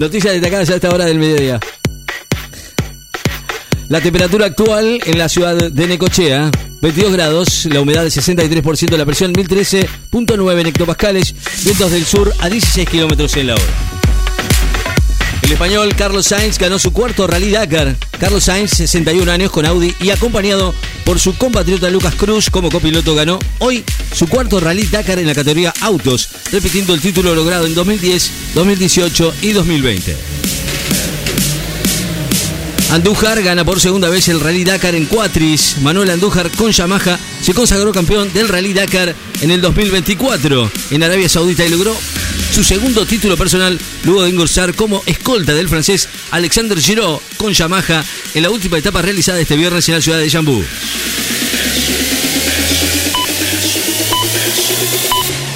Noticias destacadas a esta hora del mediodía. La temperatura actual en la ciudad de Necochea, 22 grados, la humedad del 63%, la presión 1013.9 hectopascales, vientos del sur a 16 kilómetros en la hora. El español Carlos Sainz ganó su cuarto Rally Dakar. Carlos Sainz, 61 años con Audi y acompañado por su compatriota Lucas Cruz como copiloto ganó hoy su cuarto Rally Dakar en la categoría autos, repitiendo el título logrado en 2010, 2018 y 2020. Andújar gana por segunda vez el Rally Dakar en Cuatris. Manuel Andújar con Yamaha se consagró campeón del Rally Dakar en el 2024 en Arabia Saudita y logró su segundo título personal luego de engorzar como escolta del francés Alexander Giraud con Yamaha en la última etapa realizada este viernes en la ciudad de Jambú.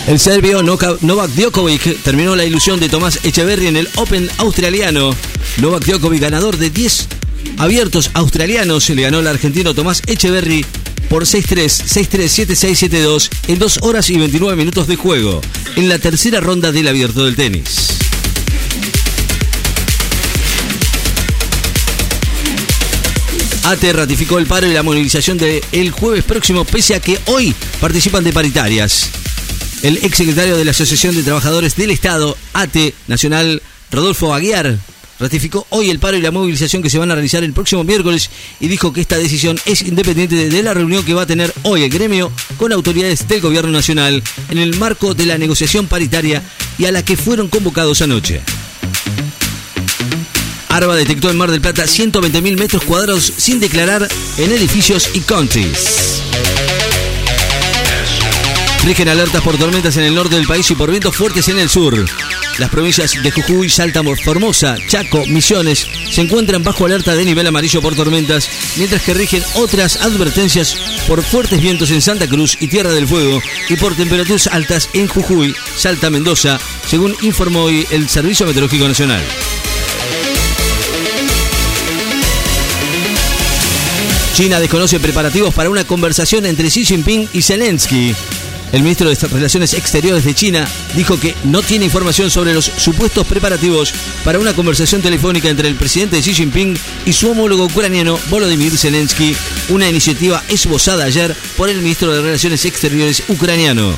El serbio Novak Djokovic terminó la ilusión de Tomás Echeverry en el Open australiano. Novak Djokovic, ganador de 10 abiertos australianos, le ganó el argentino Tomás Echeverry por 6-3, 6-3, 7-6, 7-2 en 2 horas y 29 minutos de juego, en la tercera ronda del abierto del tenis. ATE ratificó el paro y la movilización del jueves próximo, pese a que hoy participan de paritarias. El exsecretario de la Asociación de Trabajadores del Estado, ATE Nacional, Rodolfo Aguiar, ratificó hoy el paro y la movilización que se van a realizar el próximo miércoles y dijo que esta decisión es independiente de la reunión que va a tener hoy el gremio con autoridades del gobierno nacional en el marco de la negociación paritaria y a la que fueron convocados anoche. Arba detectó en Mar del Plata 120.000 metros cuadrados sin declarar en edificios y countries. Rigen alertas por tormentas en el norte del país y por vientos fuertes en el sur. Las provincias de Jujuy, Salta, Formosa, Chaco, Misiones se encuentran bajo alerta de nivel amarillo por tormentas, mientras que rigen otras advertencias por fuertes vientos en Santa Cruz y Tierra del Fuego y por temperaturas altas en Jujuy, Salta, Mendoza, según informó hoy el Servicio Meteorológico Nacional. China desconoce preparativos para una conversación entre Xi Jinping y Zelensky. El ministro de Relaciones Exteriores de China dijo que no tiene información sobre los supuestos preparativos para una conversación telefónica entre el presidente Xi Jinping y su homólogo ucraniano Volodymyr Zelensky, una iniciativa esbozada ayer por el ministro de Relaciones Exteriores ucraniano.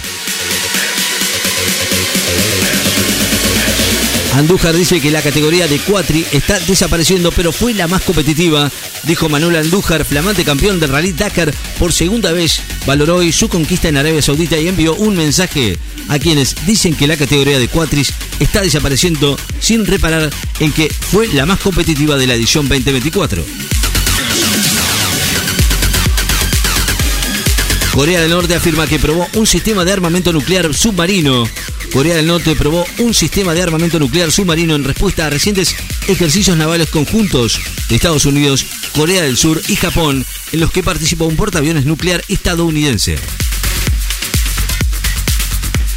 Andújar dice que la categoría de Cuatri está desapareciendo, pero fue la más competitiva, dijo Manuel Andújar, flamante campeón del Rally Dakar por segunda vez. Valoró hoy su conquista en Arabia Saudita y envió un mensaje a quienes dicen que la categoría de Cuatris está desapareciendo sin reparar en que fue la más competitiva de la edición 2024. Corea del Norte afirma que probó un sistema de armamento nuclear submarino. Corea del Norte probó un sistema de armamento nuclear submarino en respuesta a recientes ejercicios navales conjuntos de Estados Unidos, Corea del Sur y Japón, en los que participó un portaaviones nuclear estadounidense.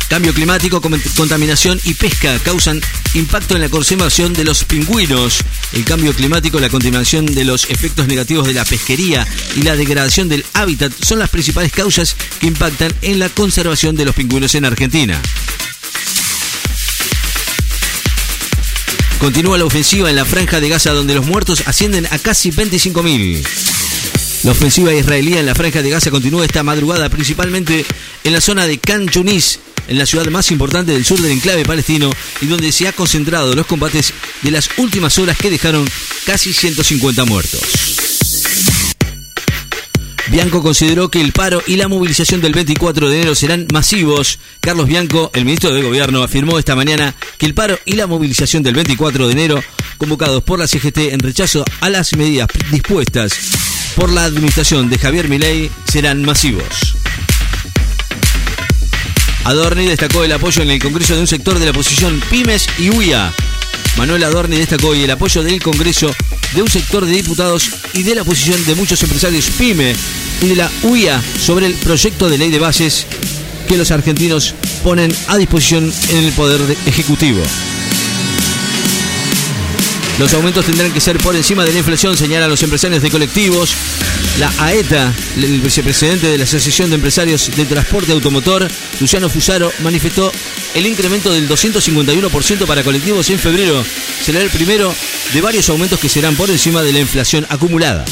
Cambio climático, contaminación y pesca causan impacto en la conservación de los pingüinos. El cambio climático, la contaminación de los efectos negativos de la pesquería y la degradación del hábitat son las principales causas que impactan en la conservación de los pingüinos en Argentina. Continúa la ofensiva en la franja de Gaza donde los muertos ascienden a casi 25.000. La ofensiva israelí en la franja de Gaza continúa esta madrugada principalmente en la zona de Khan Yunis, en la ciudad más importante del sur del enclave palestino y donde se ha concentrado los combates de las últimas horas que dejaron casi 150 muertos. Bianco consideró que el paro y la movilización del 24 de enero serán masivos. Carlos Bianco, el ministro de Gobierno, afirmó esta mañana que el paro y la movilización del 24 de enero, convocados por la CGT en rechazo a las medidas dispuestas por la administración de Javier Milei, serán masivos. Adorni destacó el apoyo en el Congreso de un sector de la oposición Pymes y UIA. Manuel Adorni destacó el apoyo del Congreso de un sector de diputados y de la oposición de muchos empresarios PYME y de la UIA sobre el proyecto de ley de bases que los argentinos ponen a disposición en el Poder Ejecutivo. Los aumentos tendrán que ser por encima de la inflación, señalan los empresarios de colectivos. La AETA, el vicepresidente de la Asociación de Empresarios de Transporte Automotor, Luciano Fusaro, manifestó el incremento del 251% para colectivos en febrero será el primero de varios aumentos que serán por encima de la inflación acumulada.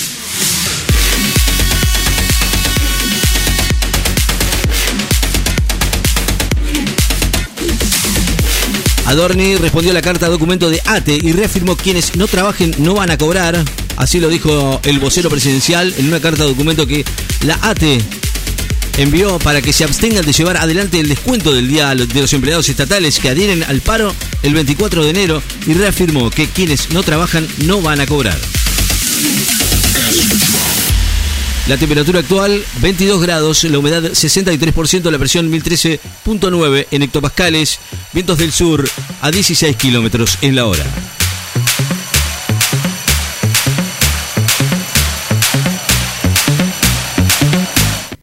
Adorni respondió a la carta documento de ATE y reafirmó quienes no trabajen no van a cobrar. Así lo dijo el vocero presidencial en una carta documento que la ATE envió para que se abstengan de llevar adelante el descuento del Día de los Empleados Estatales que adhieren al paro el 24 de enero y reafirmó que quienes no trabajan no van a cobrar. La temperatura actual 22 grados, la humedad 63%, la presión 1013.9 en hectopascales, vientos del sur a 16 kilómetros en la hora.